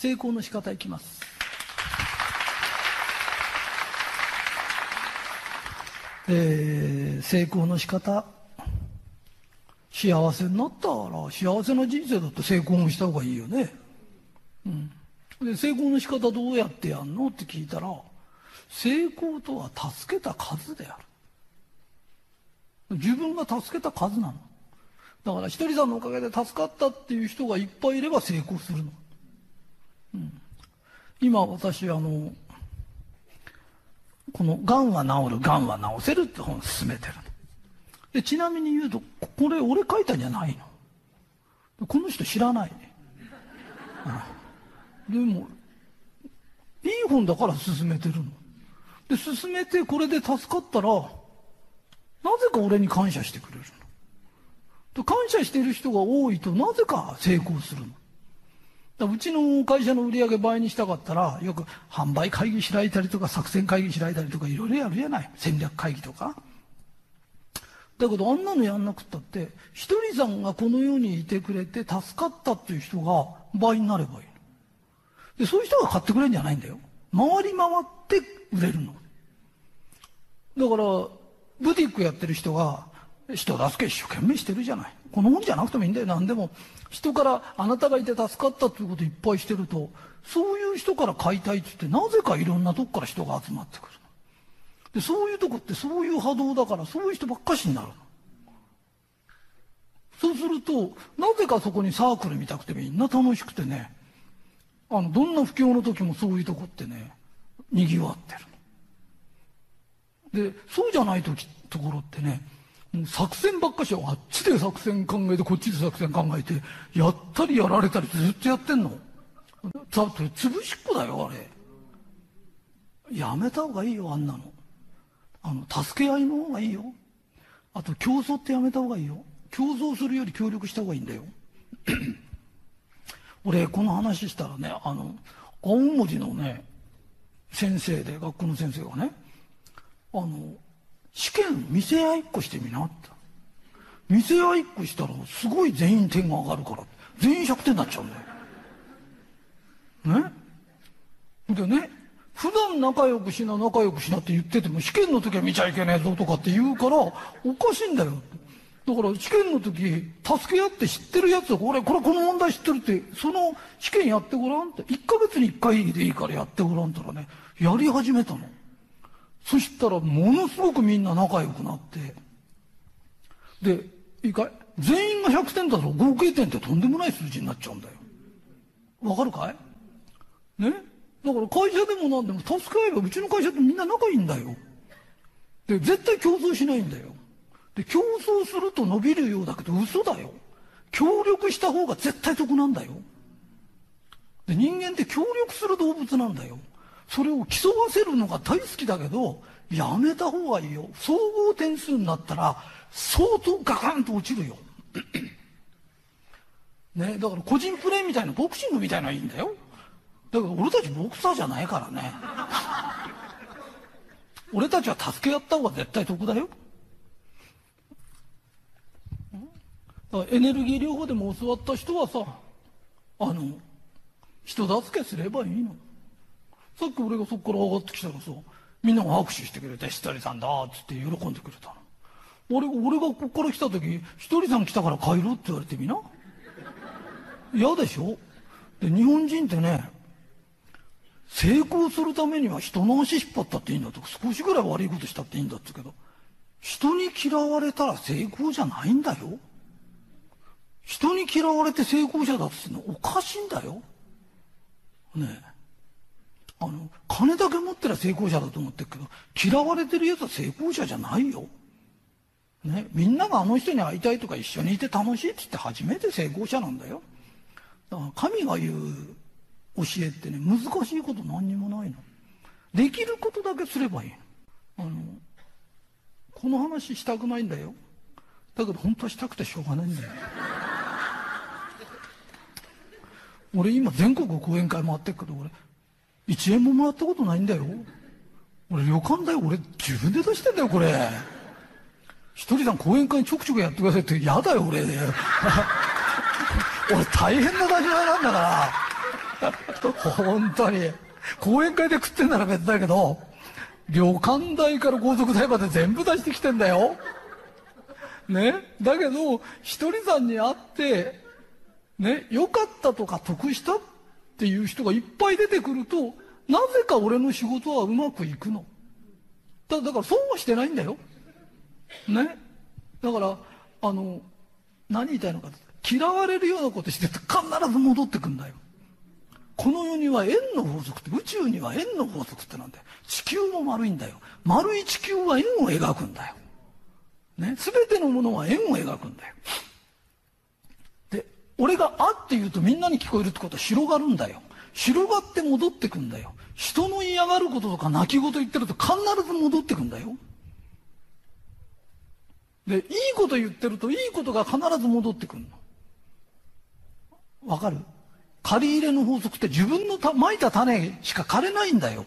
成功の仕方いきます。えー、成功の仕方。幸せになったら幸せな人生だって成功した方がいいよね、うん、で成功の仕方どうやってやんのって聞いたら成功とは助けた数である。自分が助けた数なの。だからひとりさんのおかげで助かったっていう人がいっぱいいれば成功するの、うん、今私あのこの「がんは治るがんは治せる」って本を進めてるでちなみに言うとこれ俺書いたんじゃないの。この人知らないね、うん、でもいい本だから進めてるの。で進めてこれで助かったらなぜか俺に感謝してくれるの。感謝してる人が多いとなぜか成功するの。うちの会社の売り上げ倍にしたかったら、よく販売会議開いたりとか、作戦会議開いたりとか、いろいろやるじゃない。戦略会議とか。だけど、あんなのやんなくったって、ひとりさんがこの世にいてくれて助かったっていう人が倍になればいいで、そういう人が買ってくれるんじゃないんだよ。回り回って売れるの。だから、ブティックやってる人が、人助け一生懸命してるじゃない。この本じゃなくてもいいんだよ。何でも。人からあなたがいて助かったということいっぱいしてると、そういう人から買いたいって言って、なぜかいろんなとこから人が集まってくるで、そういうとこってそういう波動だから、そういう人ばっかしになる。そうすると、なぜかそこにサークル見たくてみんな楽しくてね、あの、どんな不況の時もそういうとこってね、賑わってるで、そうじゃない時、ところってね、作戦ばっかしはあっちで作戦考えてこっちで作戦考えてやったりやられたりずっとやってんの？だって潰しっこだよあれ。やめた方がいいよあんなの。あの助け合いの方がいいよ。あと競争ってやめた方がいいよ。競争するより協力した方がいいんだよ。俺この話したらねあの青文字のね先生で学校の先生がねあの試験見せ合いっこしてみなって。見せ合いっこしたらすごい全員点が上がるから全員100点になっちゃうんだよ。ね？でね普段仲良くしな仲良くしなって言ってても試験の時は見ちゃいけねえぞとかって言うからおかしいんだよ。だから試験の時助け合って知ってるやつこれこれこの問題知ってるってその試験やってごらんって1ヶ月に1回でいいからやってごらんたらねやり始めたの。そしたらものすごくみんな仲良くなって、で、いいかい？全員が100点だと合計点ってとんでもない数字になっちゃうんだよ。わかるかい？ね？だから会社でも何でも助け合えばうちの会社ってみんな仲いいんだよ。で、絶対競争しないんだよ。で、競争すると伸びるようだけど嘘だよ。協力した方が絶対得なんだよ。で、人間って協力する動物なんだよ。それを競わせるのが大好きだけど、やめた方がいいよ。総合点数になったら、相当ガカンと落ちるよ。ね、だから個人プレーみたいな、ボクシングみたいなのはいいんだよ。だけど俺たちボクサーじゃないからね。俺たちは助け合った方が絶対得だよ。だからエネルギー療法でも教わった人はさ、あの、人助けすればいいの。さっき俺がそこから上がってきたらさみんなが拍手してくれて「ひとりさんだ」っつって喜んでくれたの。俺俺がここから来た時「ひとりさん来たから帰ろう」って言われてみな。嫌でしょ？で日本人ってね成功するためには人の足引っ張ったっていいんだとか少しぐらい悪いことしたっていいんだって言うけど人に嫌われたら成功じゃないんだよ。人に嫌われて成功者だっつってのおかしいんだよ。ねえ。あの、金だけ持ってりゃ成功者だと思ってるけど、嫌われてるやつは成功者じゃないよ。ね、みんながあの人に会いたいとか一緒にいて楽しいって言って初めて成功者なんだよ。だから神が言う教えってね、難しいこと何にもないの。できることだけすればいいの。あの、この話したくないんだよ。だけど本当はしたくてしょうがないんだよ。俺今全国講演会回ってるけど俺1円ももらったことないんだよ俺旅館だよ俺自分で出してんだよこれひとりさん講演会ちょくちょくやってくださいって嫌だよ俺 俺大変な立場なんだから本当に。講演会で食ってんなら別だけど、旅館代から高速代まで全部出してきてんだよ。ね？だけど、ひとりさんに会って、ね、良かったとか得したっていう人がいっぱい出てくると、なぜか俺の仕事はうまくいくの。だだから損はしてないんだよ。ね？だから、あの、何言いたいのか嫌われるようなことして必ず戻ってくんだよ。この世には円の法則って宇宙には円の法則ってなんだよ地球も丸いんだよ丸い地球は円を描くんだよね？全てのものは円を描くんだよで俺が「あ」って言うとみんなに聞こえるってことは広がるんだよ広がって戻ってくんだよ人の嫌がることとか泣き言言ってると必ず戻ってくんだよでいいこと言ってるといいことが必ず戻ってくるのわかる？借り入れの法則って自分のたまいた種しか枯れないんだよ。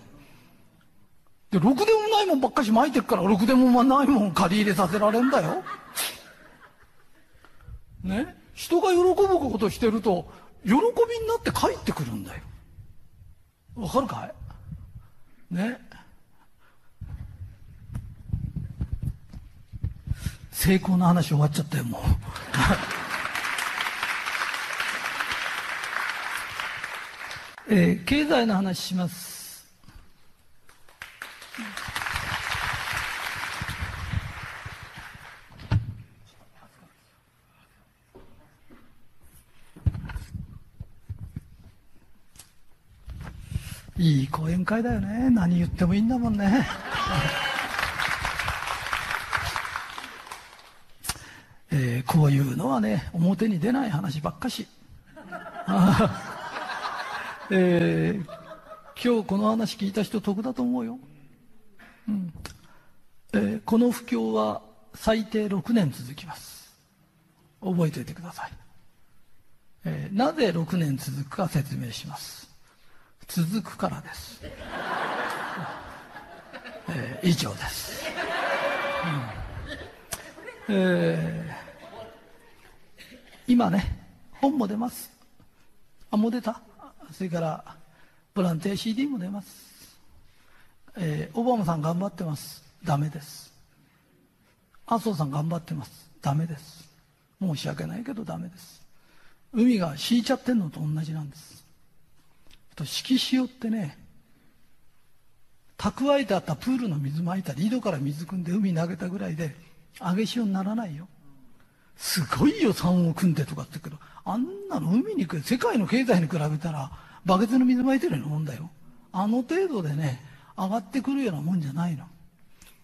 で、ろくでもないもんばっかしまいてっから、ろくでもないもん借り入れさせられんだよ。ね？人が喜ぶことしてると、喜びになって帰ってくるんだよ。わかるかい？ね？成功の話終わっちゃったよ、もう。えー、経済の話します。いい講演会だよね。何言ってもいいんだもんね。えー、こういうのはね、表に出ない話ばっかし。えー、今日この話聞いた人得だと思うよ。うんえー、この不況は最低6年続きます。覚えておいてください。えー、なぜ6年続くか説明します。続くからです。えー、以上です。うん。えー、今ね、本も出ます。あ、もう出た？それからボランティア CD も出ます、えー、オバマさん頑張ってます。ダメです。麻生さん頑張ってます。ダメです。申し訳ないけどダメです。海が敷いちゃってんのと同じなんです。と敷き潮ってね蓄えてあったプールの水まいたり井戸から水汲んで海に投げたぐらいで上げ潮にならないよ。すごいよ3を組んでとかって言うけどあんなの海に行く世界の経済に比べたらバケツの水まいてるようなもんだよ。あの程度でね上がってくるようなもんじゃないの。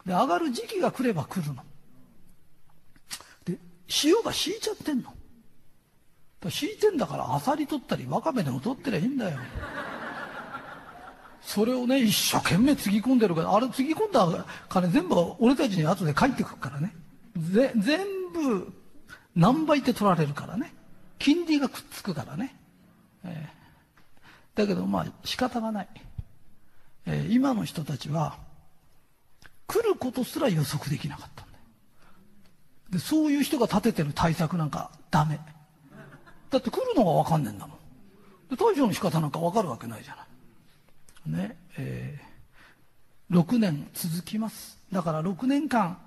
で上がる時期が来れば来るの。で塩が敷いちゃってんの。敷いてんだからアサリ取ったりワカメでも取ってりゃいいんだよ。それをね一生懸命つぎ込んでるからあれつぎ込んだ金全部俺たちに後で帰ってくるからね。ぜ全部何倍って取られるからね。金利がくっつくからね、えー、だけどまあ仕方がない、えー、今の人たちは来ることすら予測できなかったんだよ。でそういう人が立ててる対策なんかダメ。だって来るのが分かんねえんだもん。で対処の仕方なんか分かるわけないじゃない。ねえー、6年続きます。だから6年間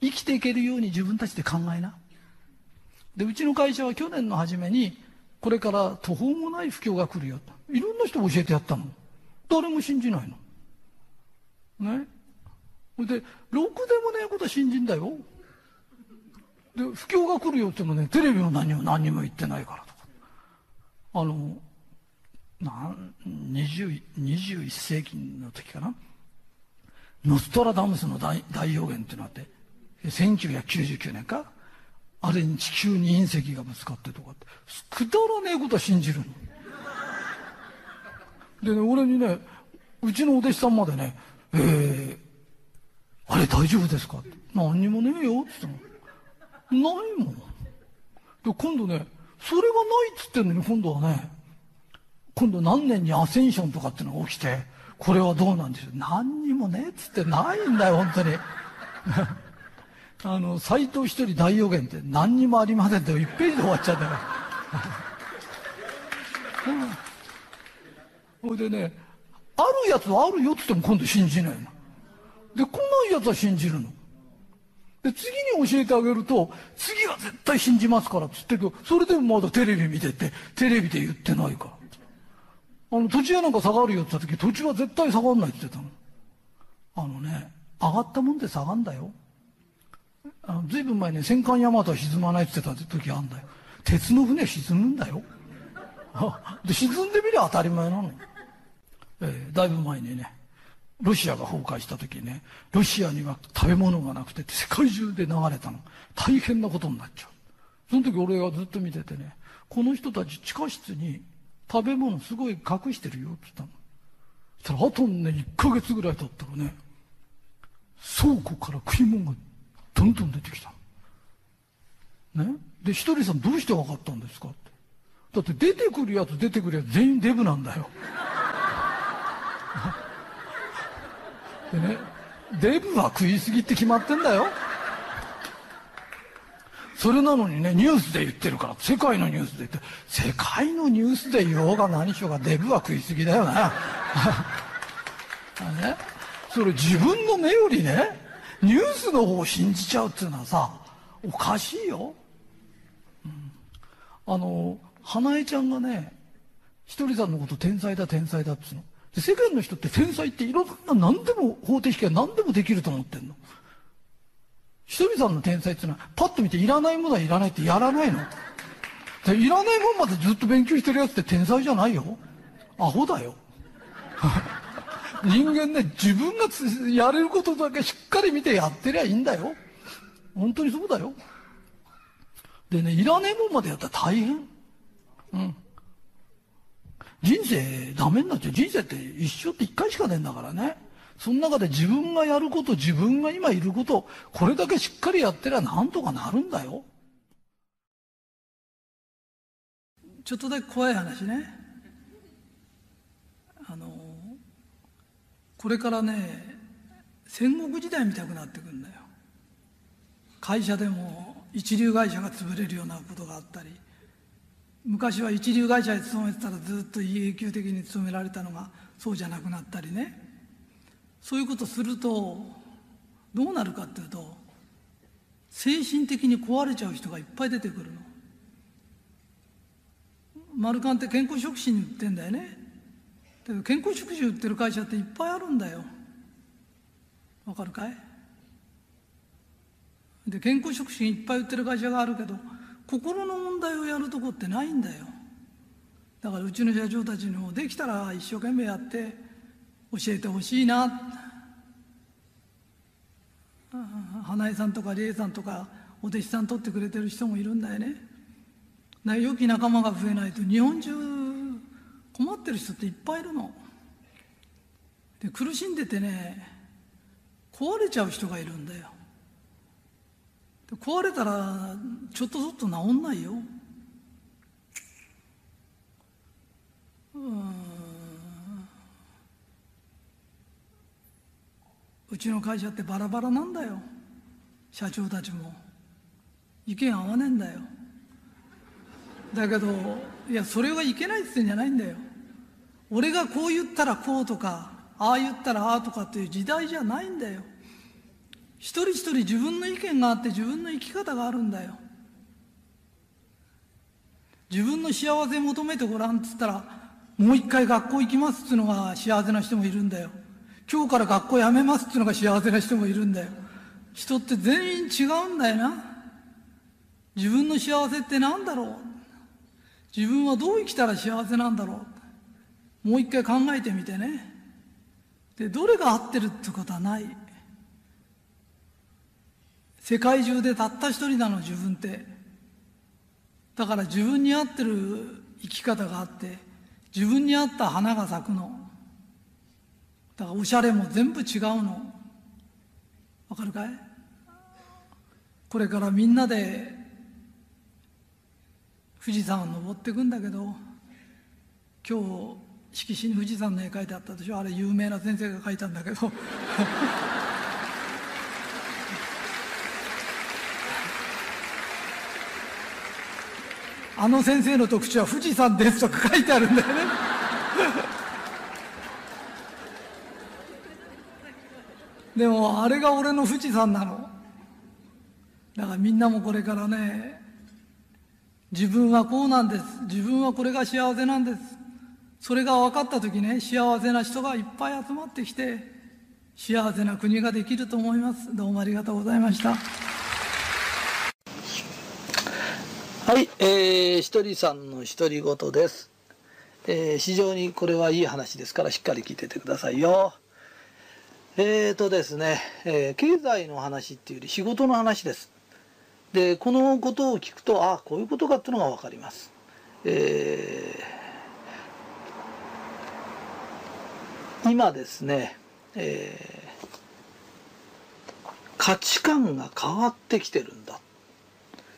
生きていけるように自分たちで考えな。でうちの会社は去年の初めにこれから途方もない不況が来るよ。といろんな人教えてやったの誰も信じないの。ね。でろくでもねえことは信じんだよ。で不況が来るよってもねテレビも何も何も言ってないからとか。あのなん20 21世紀の時かな。ノストラダムスの大大予言っていうのがあって1999年か。あれに地球に隕石がぶつかってとかって。くだらねえことは信じるの。でね俺にねうちのお弟子さんまでね「えー、あれ大丈夫ですか?」って「何にもねえよ」って言ったの。ないもんで今度ねそれがないっつってんのに今度はね今度何年にアセンションとかってのが起きてこれはどうなんでしょう何にもねっつってないんだよ本当にあの斎藤一人大予言って何にもありませんって1ページで終わっちゃったからほいでね、あるやつはあるよって言っても今度信じないの。で、来ないやつは信じるの。で、次に教えてあげると、次は絶対信じますからって言ってるけど、それでもまだテレビ見てて、テレビで言ってないから。あの、土地屋なんか下がるよって言った時、土地は絶対下がんないって言ってたの。あのね、上がったもんで下がんだよ。あの、ずいぶん前ね、戦艦大和は沈まないって言ってた時あんだよ。鉄の船沈むんだよ。で、沈んでみりゃ当たり前なの。えー、だいぶ前にね、ロシアが崩壊した時ね、ロシアには食べ物がなくて世界中で流れたの。大変なことになっちゃう。その時俺がずっと見ててね、この人たち地下室に食べ物すごい隠してるよって言ったの。そしたらあとね、1ヶ月ぐらい経ったらね、倉庫から食い物がどんどん出てきたの。ね？で、ひとりさんどうして分かったんですかって。だって出てくるやつ出てくるやつ全員デブなんだよ。でね、デブは食いすぎって決まってんだよ。それなのにね、ニュースで言ってるから、世界のニュースで言って、世界のニュースで言おうが何しようがデブは食いすぎだよな。ね、それ自分の目よりね、ニュースの方を信じちゃうっていうのはさ、おかしいよ。うん、あの、花江ちゃんがね、ひとりさんのこと天才だ天才だって言うの。で世間の人って天才っていろんな何でも方程式は何でもできると思ってんの。ひとりさんの天才っていうのはパッと見ていらないものはいらないってやらないの。でいらないもんまでずっと勉強してるやつって天才じゃないよ。アホだよ。人間ね、自分がやれることだけしっかり見てやってりゃいいんだよ。本当にそうだよ。でね、いらねえもんまでやったら大変。うん。人生ダメになっちゃう。人生って一生って一回しかねえんだからね。その中で自分がやること、自分が今いること、これだけしっかりやってりゃなんとかなるんだよ。ちょっとだけ怖い話ね。あの、これからね、戦国時代見たくなってくるんだよ。会社でも一流会社が潰れるようなことがあったり、昔は一流会社に勤めてたらずっと永久的に勤められたのがそうじゃなくなったりねそういうことするとどうなるかっていうと精神的に壊れちゃう人がいっぱい出てくるの。マルカンって健康食品売ってんだよね。だけど健康食品売ってる会社っていっぱいあるんだよ。わかるかい？で健康食品いっぱい売ってる会社があるけど心の問題をやるとこってないんだよ。だからうちの社長たちにもできたら一生懸命やって教えてほしいな。花江さんとか理恵さんとかお弟子さん取ってくれてる人もいるんだよね。良き仲間が増えないと日本中困ってる人っていっぱいいるの。で苦しんでてね壊れちゃう人がいるんだよ。壊れたらちょっとずっと治んないよ。うん。うちの会社ってバラバラなんだよ。社長たちも。意見合わねえんだよ。だけどいやそれはいけないって言ってんじゃないんだよ。俺がこう言ったらこうとかああ言ったらああとかっていう時代じゃないんだよ。一人一人自分の意見があって自分の生き方があるんだよ。自分の幸せ求めてごらんっつったらもう一回学校行きますっつうのが幸せな人もいるんだよ。今日から学校辞めますっつうのが幸せな人もいるんだよ。人って全員違うんだよな。自分の幸せって何だろう。自分はどう生きたら幸せなんだろう。もう一回考えてみてね。でどれが合ってるってことはない。世界中でたった一人なの自分って。だから自分に合ってる生き方があって自分に合った花が咲くの。だからおしゃれも全部違うの。わかるかい？これからみんなで富士山を登っていくんだけど今日色紙に富士山の絵描いてあったでしょ？あれ有名な先生が描いたんだけど。あの先生の特徴は富士山ですとか書いてあるんだよね。でもあれが俺の富士山なの。だからみんなもこれからね自分はこうなんです。自分はこれが幸せなんです。それが分かった時ね幸せな人がいっぱい集まってきて幸せな国ができると思います。どうもありがとうございました。はい、えー、ひとりさんの独り言です、えー、非常にこれはいい話ですからしっかり聞いててくださいよ。えーとですね、えー、経済の話っていうより仕事の話です。でこのことを聞くとあこういうことかっていうのが分かります。えー、今ですね、えー、価値観が変わってきてるんだ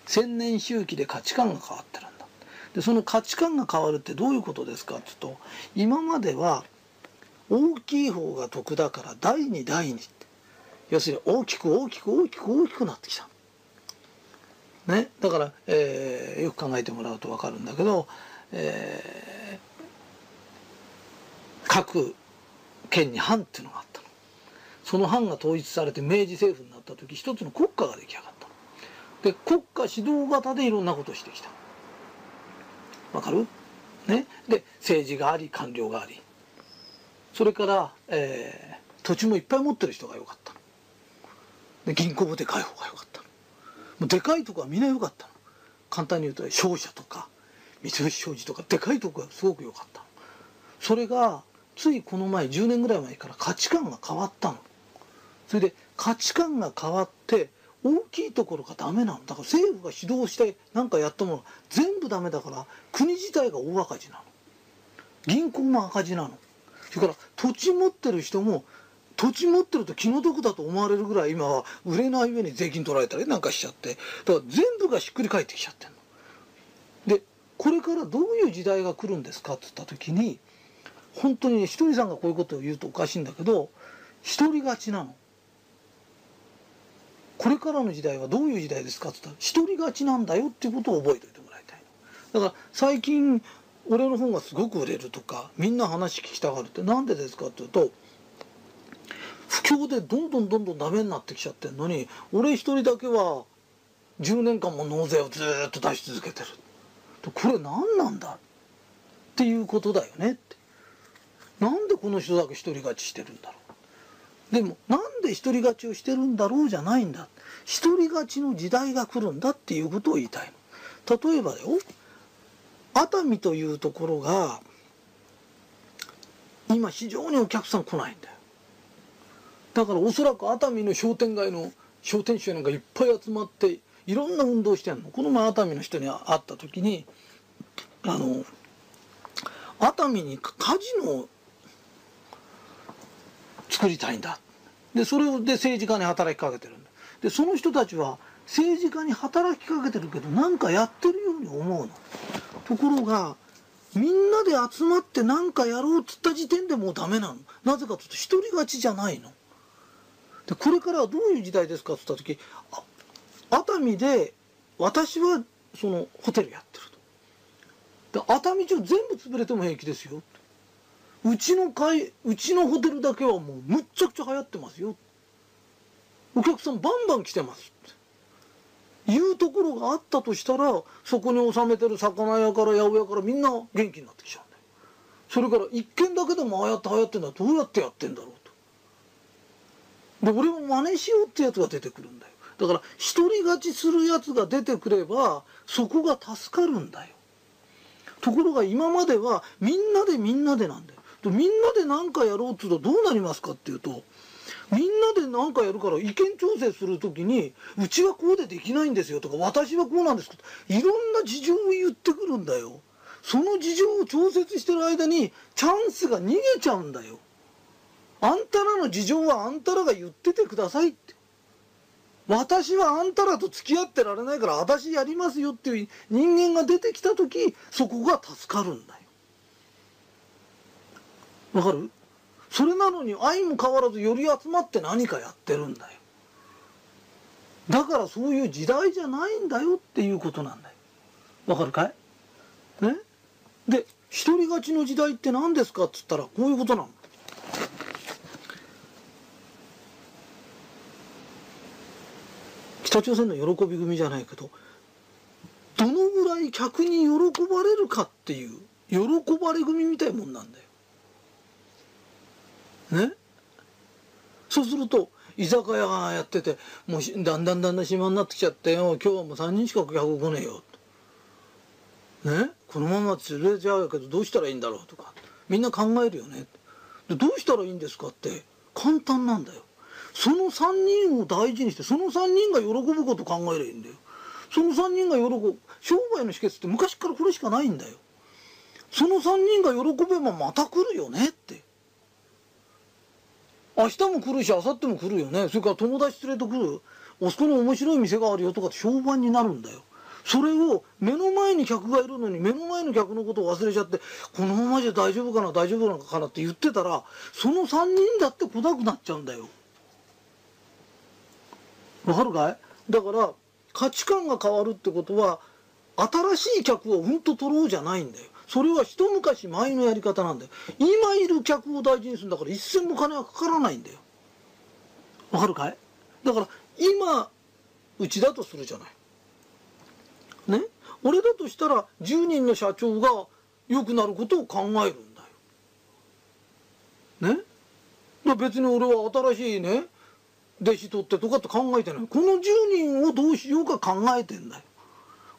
千年周期で価値観が変わってるんだでその価値観が変わるってどういうことですかっていうと今までは大きい方が得だから第二第二要するに大きく大きく大きく大きくなってきたね、だから、えー、よく考えてもらうと分かるんだけど、えー、各県に藩っていうのがあったの。その藩が統一されて明治政府になった時一つの国家が出来上がった。で国家指導型でいろんなことをしてきた。わかる？ね、で政治があり官僚があり。それから、えー、土地もいっぱい持ってる人がよかった。で銀行もでかい方がよかった。もうでかいとこはみんな良かった簡単に言うと商社とか三菱商事とかでかいとこがすごく良かったそれがついこの前10年ぐらい前から価値観が変わったの。それで価値観が変わって大きいところがダメなのだから政府が指導して何かやったもの全部ダメだから国自体が大赤字なの銀行も赤字なのそれから土地持ってる人も土地持ってると気の毒だと思われるぐらい今は売れない上に税金取られたりなんかしちゃってだから全部がひっくり返ってきちゃってんの。でこれからどういう時代が来るんですかっつった時に本当にねひとりさんがこういうことを言うとおかしいんだけど独り勝ちなの。これからの時代はどういう時代ですか？っつったら独り勝ちなんだよっていうことを覚えておいてもらいたいだから最近俺の本がすごく売れるとかみんな話聞きたがるって何でですかっていうと不況でどんどんどんどんダメになってきちゃってんのに俺一人だけは10年間も納税をずっと出し続けてる。これ何なんだ？っていうことだよねって。なんでこの人だけ一人勝ちしてるんだろう？でもなんで一人勝ちをしてるんだろうじゃないんだ。一人勝ちの時代が来るんだっていうことを言いたいの。例えばよ熱海というところが今非常にお客さん来ないんだよ。だからおそらく熱海の商店街の商店主なんかいっぱい集まっていろんな運動してんの。この前熱海の人に会った時にあの熱海にカジノを作りたいんだ。でそれで政治家に働きかけてるんだ。でその人たちは政治家に働きかけてるけど何かやってるように思うの。ところがみんなで集まって何かやろうっつった時点でもうダメなの。なぜかというと一人勝ちじゃないの。でこれからはどういう時代ですかって言った時熱海で私はそのホテルやってると。で熱海町全部潰れても平気ですよ。うちの会うちのホテルだけはもうむっちゃくちゃ流行ってますよ。お客さんバンバン来てますって。いうところがあったとしたらそこに納めてる魚屋から八百屋からみんな元気になってきちゃうんだよ。それから一軒だけでもああやって流行ってるのはどうやってやってんだろうと。で俺も真似しようってやつが出てくるんだよ。だから独り勝ちするやつが出てくればそこが助かるんだよ。ところが今まではみんなでみんなでなんだよ。みんなで何かやろうっつうとどうなりますかっていうとみんなで何かやるから意見調整する時にうちはこうでできないんですよとか私はこうなんですいろんな事情を言ってくるんだよその事情を調節してる間にチャンスが逃げちゃうんだよあんたらの事情はあんたらが言っててくださいって。私はあんたらと付き合ってられないから私やりますよっていう人間が出てきた時そこが助かるんだよ。わかる？それなのに愛も変わらずより集まって何かやってるんだよ。だからそういう時代じゃないんだよっていうことなんだよ。わかるかい？ね？で独り勝ちの時代って何ですかっつったらこういうことなの。北朝鮮の喜び組じゃないけどどのぐらい客に喜ばれるかっていう喜ばれ組みたいもんなんだよ。ね。そうすると居酒屋がやっててもうだんだんだんだん暇になってきちゃってよ今日はもう3人しか客来ねえよ。ね。このまま連れちゃうけどどうしたらいいんだろうとか。みんな考えるよね。でどうしたらいいんですかって簡単なんだよ。その3人を大事にしてその3人が喜ぶこと考えればいいんだよ。その3人が喜ぶ商売の秘訣って昔からこれしかないんだよ。その3人が喜べばまた来るよねって。明日も来るし明後日も来るよね。それから友達連れてくる。あそこに面白い店があるよとかって評判になるんだよ。それを目の前に客がいるのに目の前の客のことを忘れちゃってこのままじゃ大丈夫かな大丈夫なのかなって言ってたらその3人だって来なくなっちゃうんだよ。わかるかい？だから価値観が変わるってことは新しい客をうんと取ろうじゃないんだよ。それは一昔前のやり方なんだよ。今いる客を大事にするんだから一銭も金はかからないんだよ。わかるかい？だから今うちだとするじゃない。ね？俺だとしたら10人の社長が良くなることを考えるんだよ。ね？だ別に俺は新しいね弟子取ってとかって考えてない。この10人をどうしようか考えてんだよ。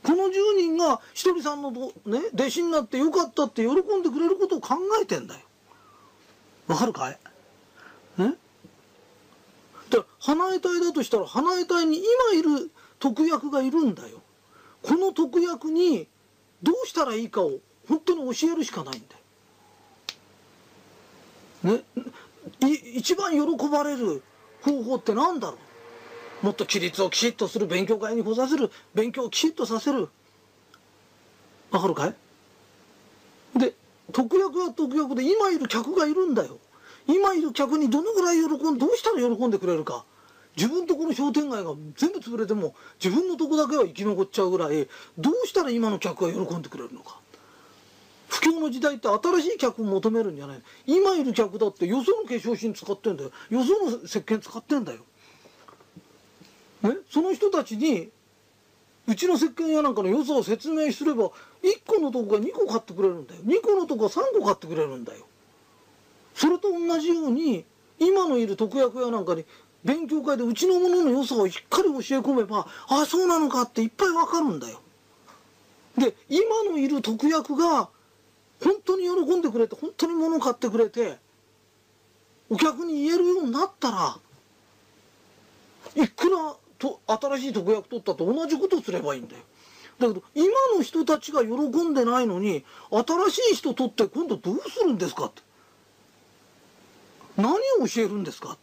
この10人がひとりさんのね、弟子になってよかったって喜んでくれることを考えてんだよ。わかるかい？ね？で、花江隊だとしたら、花江隊に今いる特役がいるんだよ。この特役にどうしたらいいかを本当に教えるしかないんだよ。ね？一番喜ばれる方法って何だろう？もっと規律をきちっとする勉強会に来させる。勉強をきちっとさせる。わかるかい？で特約は特約で今いる客がいるんだよ。今いる客にどのぐらい喜んどうしたら喜んでくれるか。自分とこの商店街が全部潰れても自分のとこだけは生き残っちゃうぐらいどうしたら今の客が喜んでくれるのか。不況の時代って新しい客を求めるんじゃない今いる客だってよその化粧品使ってんだよ。よその石鹸使ってんだよ、その人たちにうちの石鹸屋なんかの良さを説明すれば1個のとこが2個買ってくれるんだよ。2個のとこが3個買ってくれるんだよ。それと同じように今のいる特約屋なんかに勉強会でうちのものの良さをしっかり教え込めばああそうなのかっていっぱいわかるんだよ。で今のいる特約が本当に喜んでくれて本当に物買ってくれてお客に言えるようになったらいくらと新しい特約取ったと同じことすればいいんだよ。だけど今の人たちが喜んでないのに新しい人取って今度どうするんですかって。何を教えるんですか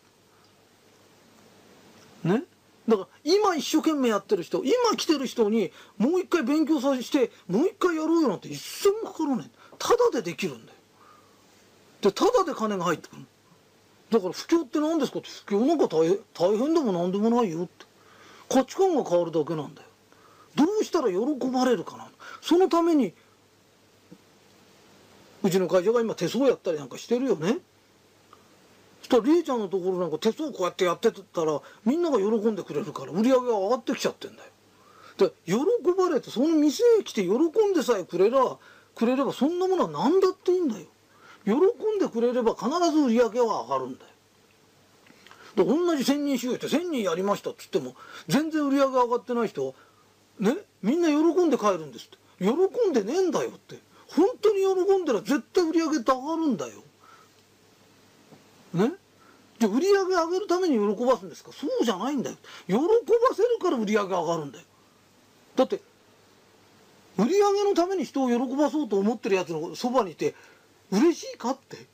ね。だから今一生懸命やってる人今来てる人にもう一回勉強させてもう一回やろうよなんて一銭もかからない。ただでできるんだよ。でただで金が入ってくる。だから不況って何ですかって。不況なんか大変大変でも何でもないよって。価値観が変わるだけなんだよ。どうしたら喜ばれるかな。そのためにうちの会社が今手相やったりなんかしてるよね。そしたらりえちゃんのところなんか手相こうやってやってたらみんなが喜んでくれるから売り上げが上がってきちゃってんだよ。で喜ばれてその店へ来て喜んでさえくれらくれればそんなものは何だっていいんだよ。喜んでくれれば必ず売り上げは上がるんだよ。で同じ1,000人収容して1,000人やりましたっつっても全然売り上げ上がってない人ねみんな喜んで帰るんですって。喜んでねえんだよって。本当に喜んだら絶対売り上げって上がるんだよ。ね？じゃあ売り上げ上げるために喜ばすんですか？そうじゃないんだよ。喜ばせるから売り上げ上がるんだよ。だって売り上げのために人を喜ばそうと思ってるやつのそばにいて嬉しいかって？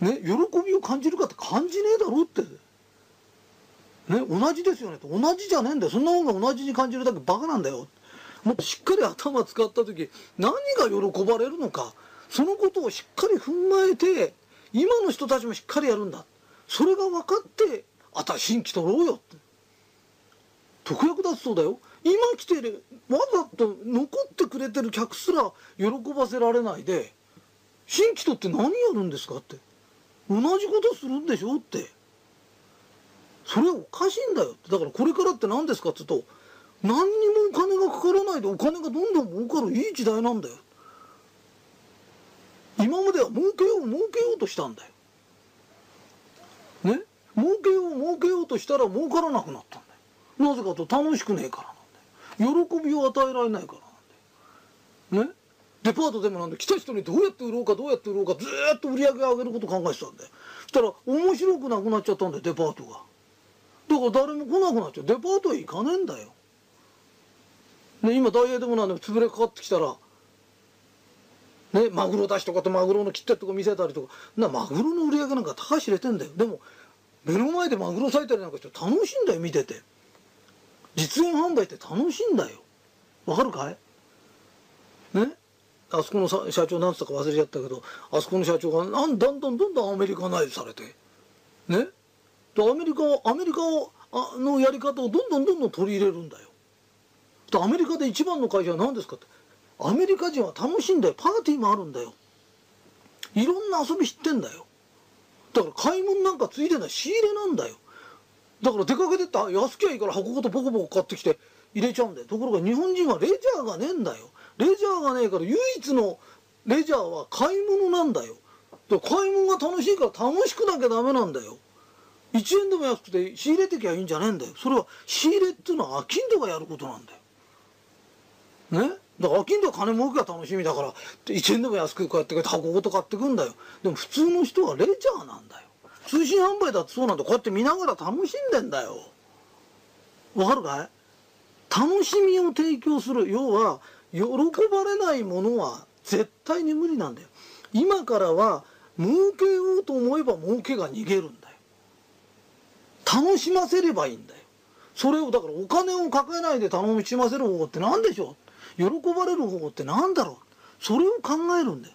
ね喜びを感じるかって感じねえだろって。ね同じですよね同じじゃねえんだよ。そんなもんが同じに感じるだけバカなんだよ。もっとしっかり頭使った時何が喜ばれるのか。そのことをしっかり踏まえて今の人たちもしっかりやるんだ。それが分かってあた新規取ろうよって。特約だっそうだよ。今来てるわざと残ってくれてる客すら喜ばせられないで新規取って何やるんですかって。同じことするんでしょって。それおかしいんだよだからこれからって何ですかって言うと何にもお金がかからないでお金がどんどん儲かるいい時代なんだよ。今までは儲けよう儲けようとしたんだよ。ね？儲けよう儲けようとしたら儲からなくなったんだよ。なぜかと楽しくねえからなんだよ。喜びを与えられないからなんだよ。ね？デパートでもなんで来た人にどうやって売ろうかどうやって売ろうかずっと売り上げ上げること考えてたんだよそしたら面白くなくなっちゃったんだよデパートが。だから誰も来なくなっちゃう。デパートへ行かねえんだよ。ね今ダイエーでもなんで潰れかかってきたらね、マグロ出しとかとマグロの切ったとこ見せたりとか。なマグロの売り上げなんか高知れてんだよ。でも目の前でマグロ咲いたりなんかして楽しいんだよ見てて。実演販売って楽しいんだよ。わかるかい？ね？あそこの社長なんつったか忘れちゃったけどあそこの社長がなんだんだんどんどんアメリカナイズされてね？でアメリカアメリカをのやり方をどんどんどんどん取り入れるんだよ。でアメリカで一番の会社は何ですかって。アメリカ人は楽しいんだよ。パーティーもあるんだよ。いろんな遊び知ってんだよ。だから買い物なんかついてない。仕入れなんだよ。だから出かけてった安きゃいいから箱ごとポコポコ買ってきて入れちゃうんだよ。ところが日本人はレジャーがねえんだよ。レジャーがねえから唯一のレジャーは買い物なんだよ。だから買い物が楽しいから楽しくなきゃダメなんだよ。1円でも安くて仕入れてきゃいいんじゃねえんだよ。それは仕入れっていうのは商人がやることなんだよ。ね？だから商人は金儲けが楽しみだから1円でも安くこうやって箱ごと買ってくんだよ。でも普通の人はレジャーなんだよ。通信販売だってそうなんだこうやって見ながら楽しんでんだよ。わかるかい？楽しみを提供する。要は喜ばれないものは絶対に無理なんだよ。今からは儲けようと思えば儲けが逃げるんだよ。楽しませればいいんだよ。それをだからお金をかけないで楽しませる方法って何でしょう？喜ばれる方法って何だろう？それを考えるんだよ。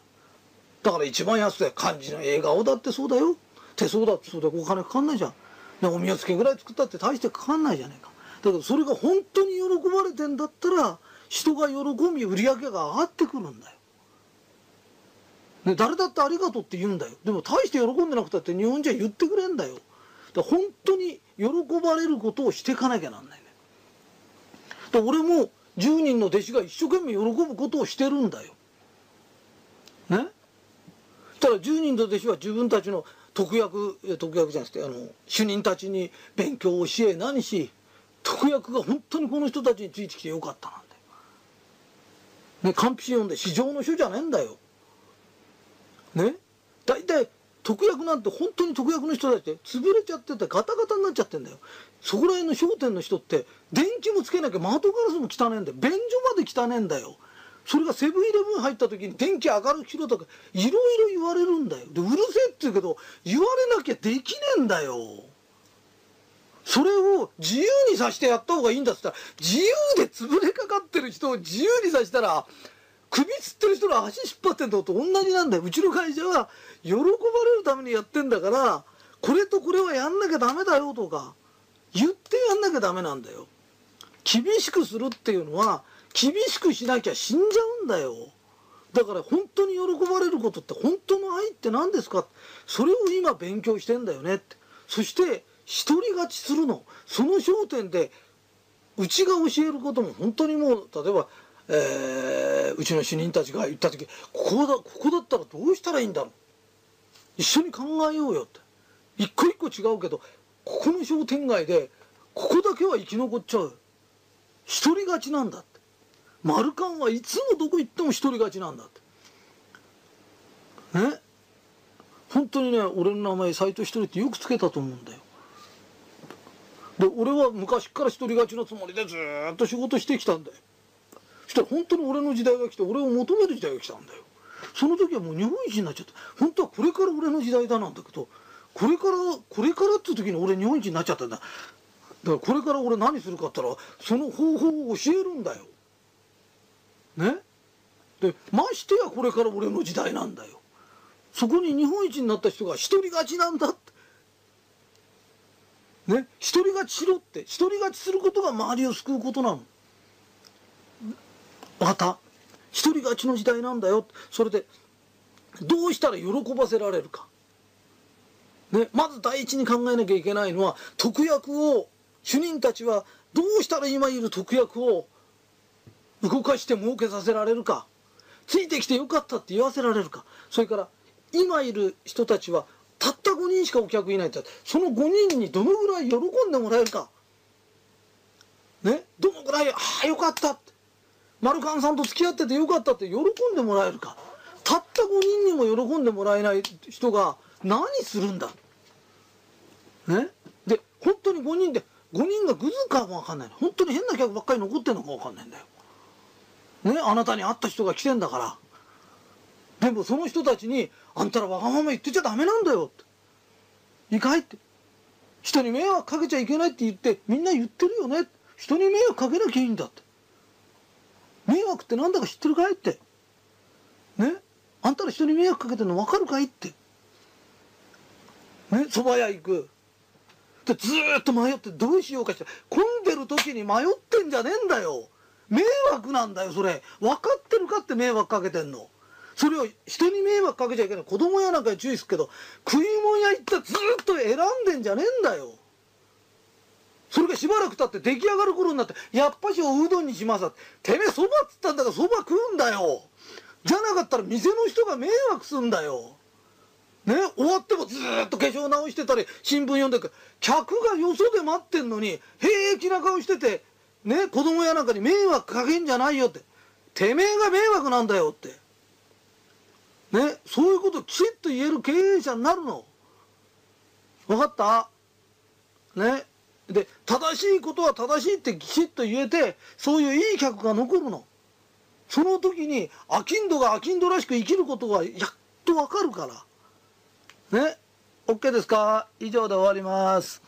だから一番安くて漢字の笑顔だってそうだよ。手相だってそうだよ。お金かかんないじゃん。でお宮付けぐらい作ったって大してかかんないじゃないか。だけどそれが本当に喜ばれてんだったら人が喜び売り上げが上がってくるんだよ、ね、誰だってありがとうって言うんだよ。でも大して喜んでなくたって日本人は言ってくれんだよ。だ本当に喜ばれることをしていかなきゃなんないねだ俺も10人の弟子が一生懸命喜ぶことをしてるんだよ。ね？ただ10人の弟子は自分たちの特約特約じゃなくてあの主任たちに勉強を教え何し特約が本当にこの人たちについてきてよかったな。んだよ。ね、完璧読んで市場の書じゃねえんだよ。ね？大体特約なんて本当に特約の人たちって潰れちゃっててガタガタになっちゃってんだよ。そこら辺の商店の人って電気もつけなきゃ窓ガラスも汚ねえんだよ。便所まで汚ねえんだよ。それがセブンイレブン入った時に電気明るくしろとかいろいろ言われるんだよ。でうるせえって言うけど言われなきゃできねえんだよ。それを自由にさしてやった方がいいんだっつったら自由で潰れかかってる人を自由にさしたら首つってる人の足引っ張ってんのと同じなんだよ。うちの会社は喜ばれるためにやってんだからこれとこれはやんなきゃダメだよとか言ってやんなきゃダメなんだよ。厳しくするっていうのは厳しくしなきゃ死んじゃうんだよ。だから本当に喜ばれることって本当の愛って何ですか？それを今勉強してんだよねって。そして独り勝ちするの。その焦点でうちが教えることも本当にもう例えば、えー、うちの主任たちが言った時ここだここだったらどうしたらいいんだろう。一緒に考えようよって。一個一個違うけどここの商店街でここだけは生き残っちゃう。独り勝ちなんだって。マルカンはいつもどこ行っても独り勝ちなんだって。ね。本当にね俺の名前斎藤一人ってよくつけたと思うんだよ。で俺は昔から一人勝ちのつもりでずっと仕事してきたんだよ。そしたら本当に俺の時代が来て俺を求める時代が来たんだよ。その時はもう日本一になっちゃった。本当はこれから俺の時代だなんだけどこれからこれからって時に俺日本一になっちゃったんだ。だからこれから俺何するかって言ったらその方法を教えるんだよ。ね？でましてやこれから俺の時代なんだよ。そこに日本一になった人が一人勝ちなんだって。ね一人勝ちしろって一人勝ちすることが周りを救うことなの。分かった一人勝ちの時代なんだよ。それでどうしたら喜ばせられるか。ね、まず第一に考えなきゃいけないのは特約を主任たちはどうしたら今いる特約を動かして儲けさせられるか。ついてきてよかったって言わせられるか。それから今いる人たちはたった5人しかお客いないってその5人にどのぐらい喜んでもらえるか。ね？どのぐらいああよかった。ってマルカンさんと付き合っててよかったって喜んでもらえるか。たった5人にも喜んでもらえない人が何するんだ。ね？で本当に5人で5人がグズかも分かんない本当に変な客ばっかり残ってんのか分かんないんだよ。ね？あなたに会った人が来てんだから。でもその人たちに「あんたらわがまま言ってちゃダメなんだよ」って「いいかい?」って。人に迷惑かけちゃいけないって言ってみんな言ってるよね人に迷惑かけなきゃいいんだって。迷惑ってなんだか知ってるかいって。ね？あんたら人に迷惑かけてるの分かるかいって。ね？蕎麦屋行く。でずっと迷ってどうしようかして。混んでる時に迷ってんじゃねえんだよ。迷惑なんだよそれ。分かってるかって迷惑かけてんの。それを人に迷惑かけちゃいけない。子供屋なんかに注意するけど食い物屋行ったらずっと選んでんじゃねえんだよ。それがしばらく経って出来上がる頃になってやっぱしおうどんにしますって。てめえそばっつったんだからそば食うんだよ。じゃなかったら店の人が迷惑すんだよ。ね、終わってもずっと化粧直してたり新聞読んでる客がよそで待ってんのに平気な顔しててね子供やなんかに迷惑かけんじゃないよって。てめえが迷惑なんだよって。ねそういうこときちっと言える経営者になるの。分かった？ね。で正しいことは正しいってきちっと言えてそういういい客が残るの。その時に商人が商人らしく生きることがやっと分かるから。ね。OK ですか？以上で終わります。